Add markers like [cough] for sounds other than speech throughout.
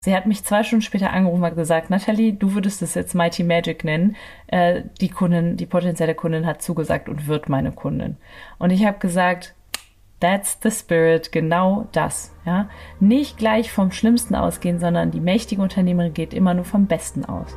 Sie hat mich zwei Stunden später angerufen und gesagt, Nathalie, du würdest es jetzt Mighty Magic nennen. Äh, die Kundin, die potenzielle Kundin hat zugesagt und wird meine Kundin. Und ich habe gesagt, That's the spirit, genau das, ja. Nicht gleich vom Schlimmsten ausgehen, sondern die mächtige Unternehmerin geht immer nur vom Besten aus.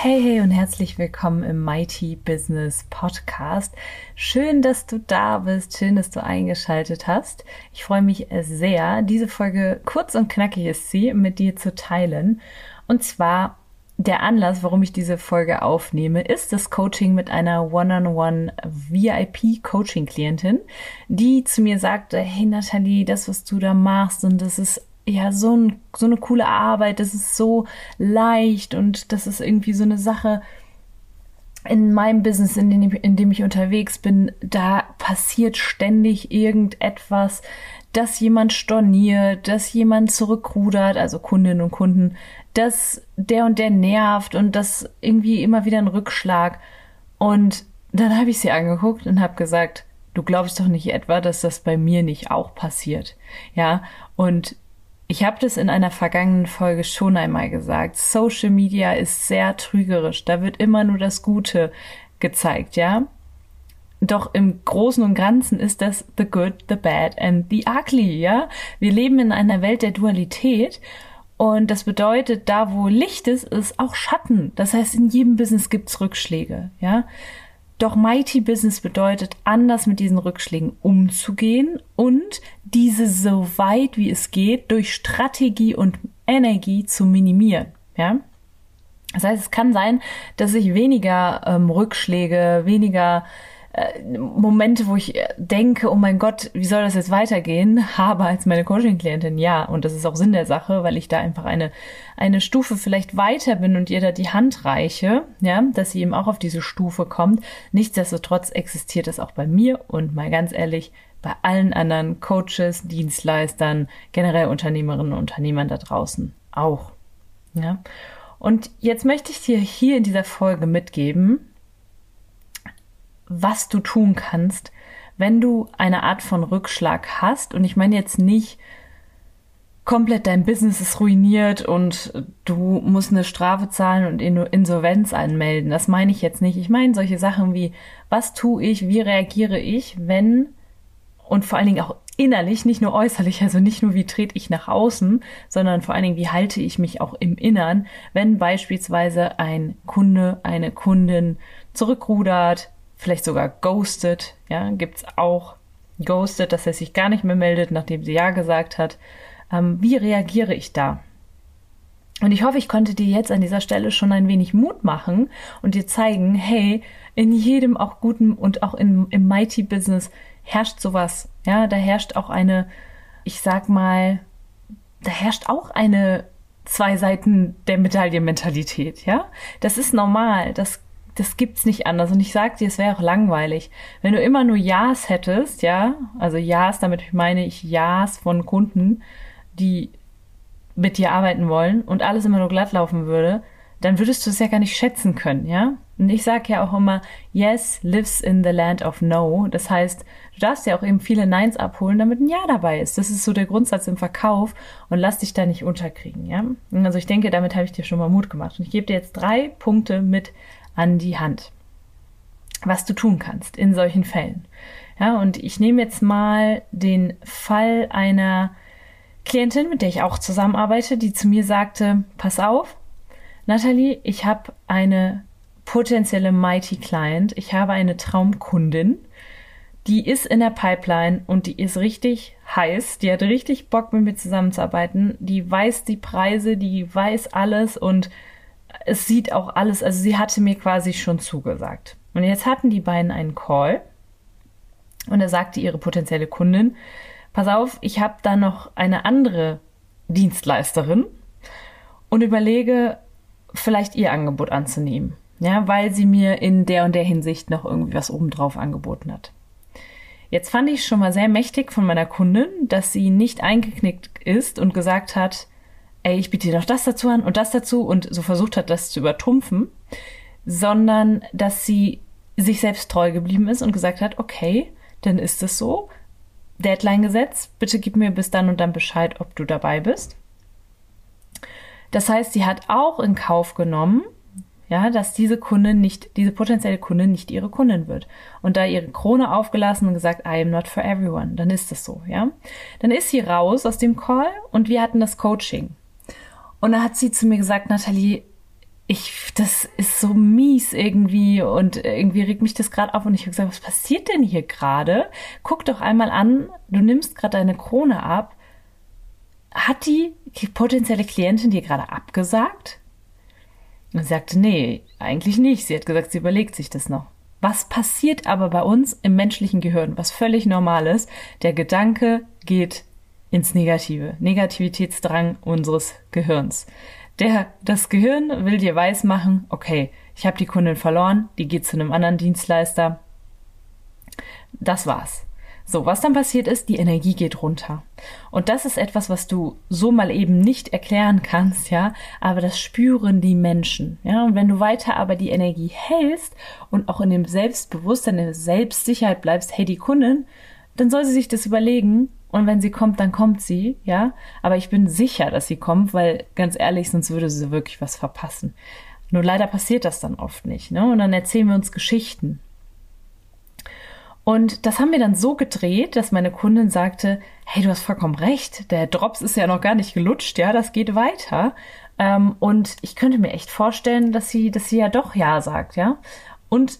Hey, hey und herzlich willkommen im Mighty Business Podcast. Schön, dass du da bist, schön, dass du eingeschaltet hast. Ich freue mich sehr, diese Folge kurz und knackig ist sie, mit dir zu teilen. Und zwar der Anlass, warum ich diese Folge aufnehme, ist das Coaching mit einer One-on-One VIP Coaching Klientin, die zu mir sagte, hey Nathalie, das, was du da machst und das ist ja so, ein, so eine coole Arbeit, das ist so leicht und das ist irgendwie so eine Sache in meinem Business, in dem, in dem ich unterwegs bin, da passiert ständig irgendetwas, dass jemand storniert, dass jemand zurückrudert, also Kundinnen und Kunden, dass der und der nervt und das irgendwie immer wieder ein Rückschlag. Und dann habe ich sie angeguckt und habe gesagt, du glaubst doch nicht etwa, dass das bei mir nicht auch passiert. Ja, und ich habe das in einer vergangenen Folge schon einmal gesagt. Social Media ist sehr trügerisch. Da wird immer nur das Gute gezeigt, ja? Doch im Großen und Ganzen ist das the good, the bad and the ugly, ja? Wir leben in einer Welt der Dualität und das bedeutet, da wo Licht ist, ist auch Schatten. Das heißt, in jedem Business gibt's Rückschläge, ja? Doch Mighty Business bedeutet, anders mit diesen Rückschlägen umzugehen und diese so weit wie es geht durch Strategie und Energie zu minimieren. Ja? Das heißt, es kann sein, dass ich weniger ähm, Rückschläge, weniger äh, Momente, wo ich denke, oh mein Gott, wie soll das jetzt weitergehen, [laughs] habe als meine Coaching-Klientin, ja. Und das ist auch Sinn der Sache, weil ich da einfach eine, eine Stufe vielleicht weiter bin und ihr da die Hand reiche, ja, dass sie eben auch auf diese Stufe kommt. Nichtsdestotrotz existiert das auch bei mir und mal ganz ehrlich, bei allen anderen Coaches, Dienstleistern, generell Unternehmerinnen und Unternehmern da draußen auch. Ja. Und jetzt möchte ich dir hier in dieser Folge mitgeben, was du tun kannst, wenn du eine Art von Rückschlag hast. Und ich meine jetzt nicht komplett dein Business ist ruiniert und du musst eine Strafe zahlen und Insolvenz anmelden. Das meine ich jetzt nicht. Ich meine solche Sachen wie, was tue ich, wie reagiere ich, wenn und vor allen Dingen auch innerlich, nicht nur äußerlich, also nicht nur wie trete ich nach außen, sondern vor allen Dingen, wie halte ich mich auch im Innern, wenn beispielsweise ein Kunde, eine Kundin zurückrudert, vielleicht sogar ghosted, ja, gibt's auch ghosted, dass er sich gar nicht mehr meldet, nachdem sie ja gesagt hat. Ähm, wie reagiere ich da? Und ich hoffe, ich konnte dir jetzt an dieser Stelle schon ein wenig Mut machen und dir zeigen, hey, in jedem auch guten und auch im, im Mighty Business herrscht sowas. Ja, da herrscht auch eine, ich sag mal, da herrscht auch eine zwei Seiten der Medaillenmentalität, ja? Das ist normal. Das das gibt's nicht anders. Und ich sag dir, es wäre auch langweilig. Wenn du immer nur Ja's hättest, ja, also Ja's, damit meine ich Ja's von Kunden, die mit dir arbeiten wollen und alles immer nur glatt laufen würde, dann würdest du es ja gar nicht schätzen können, ja? Und ich sage ja auch immer, yes lives in the land of no. Das heißt, du darfst ja auch eben viele Neins abholen, damit ein Ja dabei ist. Das ist so der Grundsatz im Verkauf und lass dich da nicht unterkriegen, ja? Also ich denke, damit habe ich dir schon mal Mut gemacht. Und ich gebe dir jetzt drei Punkte mit an die Hand, was du tun kannst in solchen Fällen. Ja, und ich nehme jetzt mal den Fall einer Klientin, mit der ich auch zusammenarbeite, die zu mir sagte, pass auf, Nathalie, ich habe eine potenzielle Mighty Client, ich habe eine Traumkundin, die ist in der Pipeline und die ist richtig heiß, die hat richtig Bock mit mir zusammenzuarbeiten, die weiß die Preise, die weiß alles und es sieht auch alles, also sie hatte mir quasi schon zugesagt. Und jetzt hatten die beiden einen Call und da sagte ihre potenzielle Kundin, pass auf, ich habe da noch eine andere Dienstleisterin und überlege, vielleicht ihr Angebot anzunehmen. Ja, weil sie mir in der und der Hinsicht noch irgendwie was obendrauf angeboten hat. Jetzt fand ich schon mal sehr mächtig von meiner Kundin, dass sie nicht eingeknickt ist und gesagt hat, ey, ich biete dir doch das dazu an und das dazu und so versucht hat, das zu übertrumpfen, sondern dass sie sich selbst treu geblieben ist und gesagt hat, okay, dann ist es so. Deadline gesetzt, bitte gib mir bis dann und dann Bescheid, ob du dabei bist. Das heißt, sie hat auch in Kauf genommen, ja, dass diese Kundin nicht, diese potenzielle Kundin nicht ihre Kundin wird. Und da ihre Krone aufgelassen und gesagt, I am not for everyone, dann ist es so, ja. Dann ist sie raus aus dem Call und wir hatten das Coaching. Und da hat sie zu mir gesagt, Nathalie, ich, das ist so mies irgendwie und irgendwie regt mich das gerade auf und ich habe gesagt, was passiert denn hier gerade? Guck doch einmal an, du nimmst gerade deine Krone ab. Hat die potenzielle Klientin dir gerade abgesagt? Und sie sagte, nee, eigentlich nicht. Sie hat gesagt, sie überlegt sich das noch. Was passiert aber bei uns im menschlichen Gehirn, was völlig normal ist? Der Gedanke geht ins Negative, Negativitätsdrang unseres Gehirns. Der, das Gehirn will dir weismachen, okay, ich habe die Kundin verloren, die geht zu einem anderen Dienstleister. Das war's. So, was dann passiert ist, die Energie geht runter. Und das ist etwas, was du so mal eben nicht erklären kannst, ja, aber das spüren die Menschen, ja. Und wenn du weiter aber die Energie hältst und auch in dem Selbstbewusstsein, in der Selbstsicherheit bleibst, hey, die Kundin, dann soll sie sich das überlegen und wenn sie kommt, dann kommt sie, ja. Aber ich bin sicher, dass sie kommt, weil ganz ehrlich, sonst würde sie wirklich was verpassen. Nur leider passiert das dann oft nicht, ne? Und dann erzählen wir uns Geschichten. Und das haben wir dann so gedreht, dass meine Kundin sagte, hey, du hast vollkommen recht, der Drops ist ja noch gar nicht gelutscht, ja, das geht weiter. Ähm, und ich könnte mir echt vorstellen, dass sie, dass sie ja doch Ja sagt, ja. Und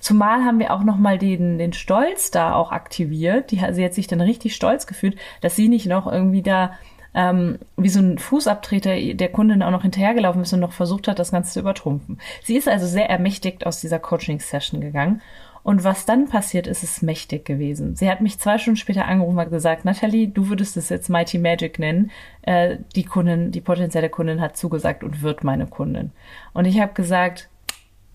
Zumal haben wir auch nochmal den, den Stolz da auch aktiviert. Die, sie hat sich dann richtig stolz gefühlt, dass sie nicht noch irgendwie da ähm, wie so ein Fußabtreter der Kundin auch noch hinterhergelaufen ist und noch versucht hat, das Ganze zu übertrumpfen. Sie ist also sehr ermächtigt aus dieser Coaching-Session gegangen. Und was dann passiert ist, ist mächtig gewesen. Sie hat mich zwei Stunden später angerufen und gesagt, Nathalie, du würdest es jetzt Mighty Magic nennen. Äh, die Kundin, die potenzielle Kundin hat zugesagt und wird meine Kundin. Und ich habe gesagt,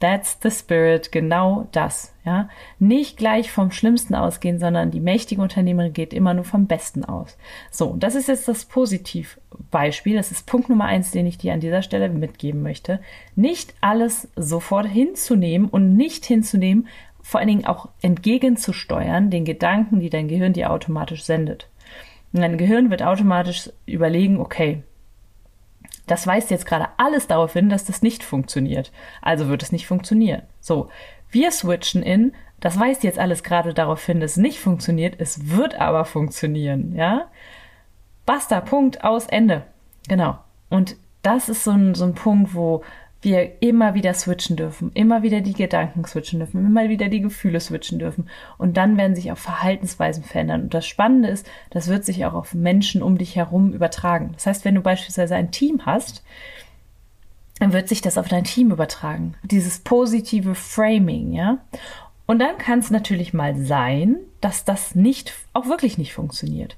That's the spirit, genau das, ja. Nicht gleich vom Schlimmsten ausgehen, sondern die mächtige Unternehmerin geht immer nur vom Besten aus. So, das ist jetzt das Positivbeispiel. Das ist Punkt Nummer eins, den ich dir an dieser Stelle mitgeben möchte. Nicht alles sofort hinzunehmen und nicht hinzunehmen, vor allen Dingen auch entgegenzusteuern, den Gedanken, die dein Gehirn dir automatisch sendet. Und dein Gehirn wird automatisch überlegen, okay, das weist jetzt gerade alles darauf hin, dass das nicht funktioniert. Also wird es nicht funktionieren. So, wir switchen in, das weist jetzt alles gerade darauf hin, dass es nicht funktioniert, es wird aber funktionieren, ja? Basta, Punkt, aus, Ende. Genau. Und das ist so ein, so ein Punkt, wo wir immer wieder switchen dürfen, immer wieder die Gedanken switchen dürfen, immer wieder die Gefühle switchen dürfen. Und dann werden sich auch Verhaltensweisen verändern. Und das Spannende ist, das wird sich auch auf Menschen um dich herum übertragen. Das heißt, wenn du beispielsweise ein Team hast, dann wird sich das auf dein Team übertragen. Dieses positive Framing, ja. Und dann kann es natürlich mal sein, dass das nicht, auch wirklich nicht funktioniert.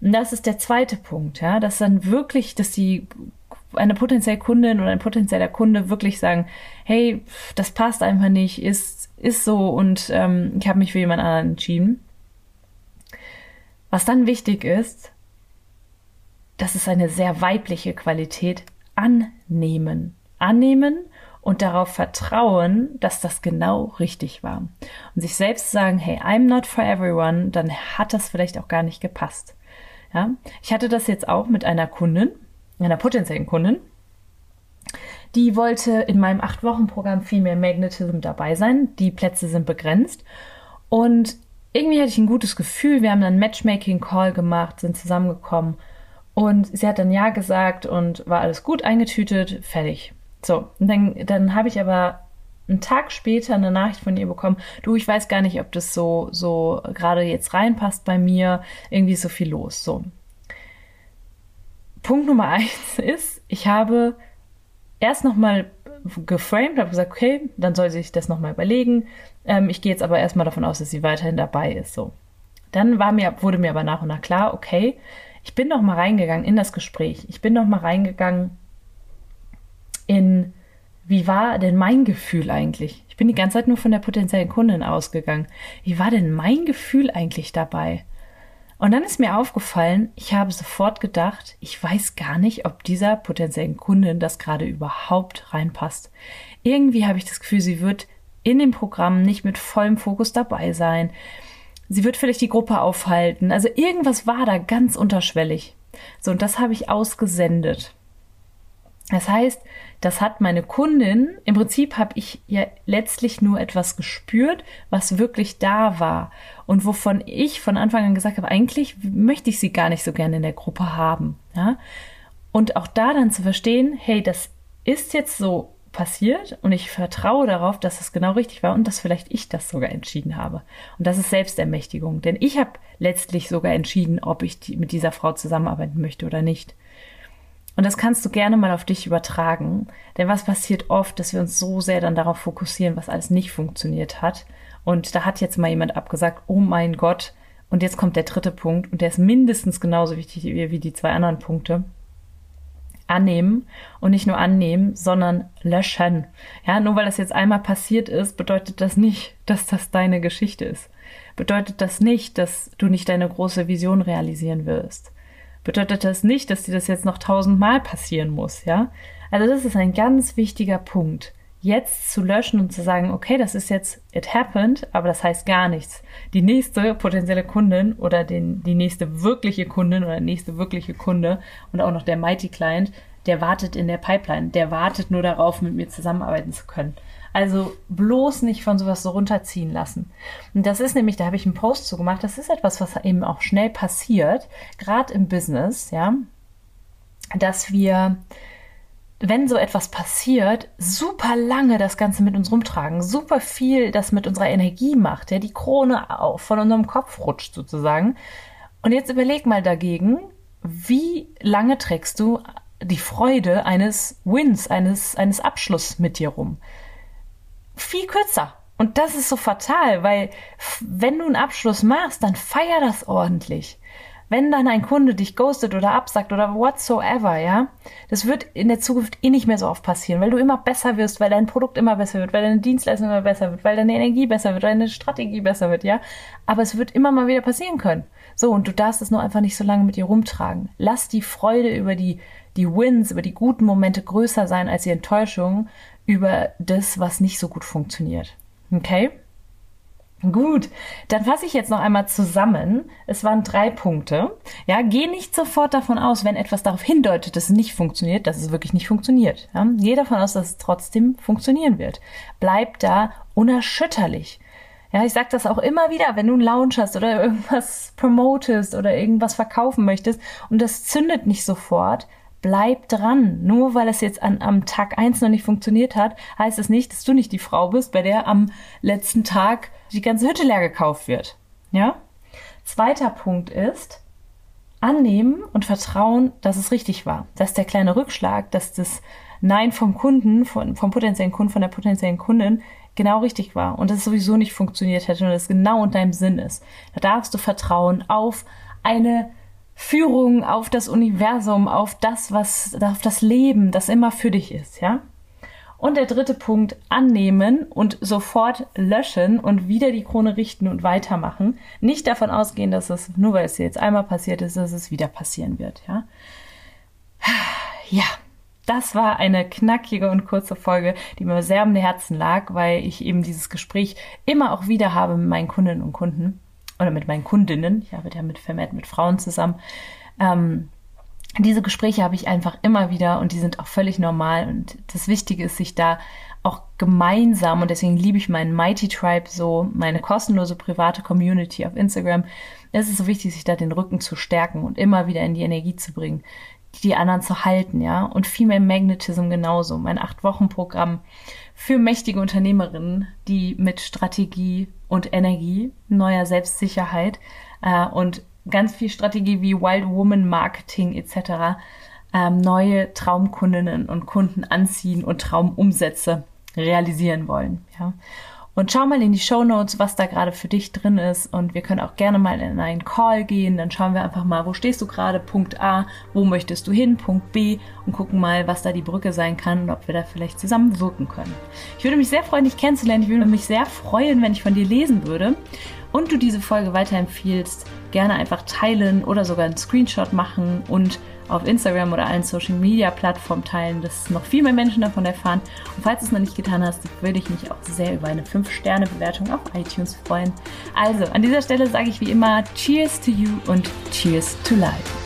Und das ist der zweite Punkt, ja, dass dann wirklich, dass die eine potenzielle Kundin oder ein potenzieller Kunde wirklich sagen, hey, das passt einfach nicht, ist, ist so und ähm, ich habe mich für jemand anderen entschieden. Was dann wichtig ist, das ist eine sehr weibliche Qualität, annehmen. Annehmen und darauf vertrauen, dass das genau richtig war. Und sich selbst sagen, hey, I'm not for everyone, dann hat das vielleicht auch gar nicht gepasst. Ja, ich hatte das jetzt auch mit einer Kundin, einer potenziellen Kundin, die wollte in meinem acht Wochen Programm Female Magnetism dabei sein. Die Plätze sind begrenzt und irgendwie hatte ich ein gutes Gefühl. Wir haben dann Matchmaking Call gemacht, sind zusammengekommen und sie hat dann ja gesagt und war alles gut eingetütet, fertig. So, und dann, dann habe ich aber einen Tag später eine Nachricht von ihr bekommen, du, ich weiß gar nicht, ob das so, so gerade jetzt reinpasst bei mir, irgendwie so viel los. So. Punkt Nummer eins ist, ich habe erst nochmal geframed, habe gesagt, okay, dann soll sie sich das nochmal überlegen. Ähm, ich gehe jetzt aber erstmal davon aus, dass sie weiterhin dabei ist. So. Dann war mir, wurde mir aber nach und nach klar, okay, ich bin noch mal reingegangen in das Gespräch. Ich bin noch mal reingegangen in, wie war denn mein Gefühl eigentlich? Ich bin die ganze Zeit nur von der potenziellen Kundin ausgegangen. Wie war denn mein Gefühl eigentlich dabei? Und dann ist mir aufgefallen, ich habe sofort gedacht, ich weiß gar nicht, ob dieser potenziellen Kundin das gerade überhaupt reinpasst. Irgendwie habe ich das Gefühl, sie wird in dem Programm nicht mit vollem Fokus dabei sein. Sie wird vielleicht die Gruppe aufhalten. Also irgendwas war da ganz unterschwellig. So, und das habe ich ausgesendet. Das heißt, das hat meine Kundin, im Prinzip habe ich ja letztlich nur etwas gespürt, was wirklich da war und wovon ich von Anfang an gesagt habe, eigentlich möchte ich sie gar nicht so gerne in der Gruppe haben. Ja? Und auch da dann zu verstehen, hey, das ist jetzt so passiert und ich vertraue darauf, dass es genau richtig war und dass vielleicht ich das sogar entschieden habe. Und das ist Selbstermächtigung, denn ich habe letztlich sogar entschieden, ob ich die, mit dieser Frau zusammenarbeiten möchte oder nicht. Und das kannst du gerne mal auf dich übertragen, denn was passiert oft, dass wir uns so sehr dann darauf fokussieren, was alles nicht funktioniert hat. Und da hat jetzt mal jemand abgesagt, oh mein Gott, und jetzt kommt der dritte Punkt und der ist mindestens genauso wichtig wie die zwei anderen Punkte annehmen und nicht nur annehmen, sondern löschen. Ja, nur weil das jetzt einmal passiert ist, bedeutet das nicht, dass das deine Geschichte ist. Bedeutet das nicht, dass du nicht deine große Vision realisieren wirst. Bedeutet das nicht, dass dir das jetzt noch tausendmal passieren muss, ja? Also das ist ein ganz wichtiger Punkt jetzt zu löschen und zu sagen, okay, das ist jetzt, it happened, aber das heißt gar nichts. Die nächste potenzielle Kundin oder den, die nächste wirkliche Kundin oder der nächste wirkliche Kunde und auch noch der Mighty Client, der wartet in der Pipeline, der wartet nur darauf, mit mir zusammenarbeiten zu können. Also bloß nicht von sowas so runterziehen lassen. Und das ist nämlich, da habe ich einen Post zu gemacht, das ist etwas, was eben auch schnell passiert, gerade im Business, ja, dass wir wenn so etwas passiert, super lange das Ganze mit uns rumtragen, super viel das mit unserer Energie macht, ja, die Krone auf, von unserem Kopf rutscht sozusagen. Und jetzt überleg mal dagegen, wie lange trägst du die Freude eines Wins, eines, eines Abschlusses mit dir rum? Viel kürzer. Und das ist so fatal, weil wenn du einen Abschluss machst, dann feier das ordentlich wenn dann ein Kunde dich ghostet oder absagt oder whatsoever, ja, das wird in der Zukunft eh nicht mehr so oft passieren, weil du immer besser wirst, weil dein Produkt immer besser wird, weil deine Dienstleistung immer besser wird, weil deine Energie besser wird, weil deine Strategie besser wird, ja. Aber es wird immer mal wieder passieren können. So, und du darfst es nur einfach nicht so lange mit dir rumtragen. Lass die Freude über die, die Wins, über die guten Momente größer sein als die Enttäuschung über das, was nicht so gut funktioniert. Okay? Gut, dann fasse ich jetzt noch einmal zusammen. Es waren drei Punkte. Ja, geh nicht sofort davon aus, wenn etwas darauf hindeutet, dass es nicht funktioniert, dass es wirklich nicht funktioniert. Ja, geh davon aus, dass es trotzdem funktionieren wird. Bleib da unerschütterlich. Ja, ich sag das auch immer wieder, wenn du einen Lounge hast oder irgendwas promotest oder irgendwas verkaufen möchtest und das zündet nicht sofort, bleib dran. Nur weil es jetzt an, am Tag eins noch nicht funktioniert hat, heißt es nicht, dass du nicht die Frau bist, bei der am letzten Tag die ganze Hütte leer gekauft wird. Ja? Zweiter Punkt ist, annehmen und vertrauen, dass es richtig war. Dass der kleine Rückschlag, dass das Nein vom Kunden, von, vom potenziellen Kunden, von der potenziellen Kundin genau richtig war und dass es sowieso nicht funktioniert hätte und es genau in deinem Sinn ist. Da darfst du vertrauen auf eine Führung auf das Universum, auf das, was, auf das Leben, das immer für dich ist, ja? Und der dritte Punkt, annehmen und sofort löschen und wieder die Krone richten und weitermachen. Nicht davon ausgehen, dass es, nur weil es jetzt einmal passiert ist, dass es wieder passieren wird, ja? Ja. Das war eine knackige und kurze Folge, die mir sehr am Herzen lag, weil ich eben dieses Gespräch immer auch wieder habe mit meinen Kundinnen und Kunden oder mit meinen Kundinnen, ich arbeite ja mit vermehrt mit Frauen zusammen, ähm, diese Gespräche habe ich einfach immer wieder und die sind auch völlig normal und das Wichtige ist, sich da auch gemeinsam und deswegen liebe ich meinen Mighty Tribe so, meine kostenlose private Community auf Instagram. Es ist so wichtig, sich da den Rücken zu stärken und immer wieder in die Energie zu bringen, die anderen zu halten, ja. Und Female Magnetism genauso. Mein acht Wochen Programm für mächtige Unternehmerinnen, die mit Strategie und Energie, neuer Selbstsicherheit äh, und ganz viel Strategie wie Wild Woman Marketing etc. ähm, neue Traumkundinnen und Kunden anziehen und Traumumsätze realisieren wollen. Ja. Und schau mal in die Show Notes, was da gerade für dich drin ist. Und wir können auch gerne mal in einen Call gehen. Dann schauen wir einfach mal, wo stehst du gerade? Punkt A, wo möchtest du hin? Punkt B und gucken mal, was da die Brücke sein kann und ob wir da vielleicht zusammen wirken können. Ich würde mich sehr freuen, dich kennenzulernen. Ich würde mich sehr freuen, wenn ich von dir lesen würde und du diese Folge weiterempfiehlst. Gerne einfach teilen oder sogar einen Screenshot machen und auf Instagram oder allen Social Media Plattformen teilen, dass noch viel mehr Menschen davon erfahren. Und falls du es noch nicht getan hast, würde ich mich auch sehr über eine 5-Sterne-Bewertung auf iTunes freuen. Also, an dieser Stelle sage ich wie immer Cheers to you und Cheers to life.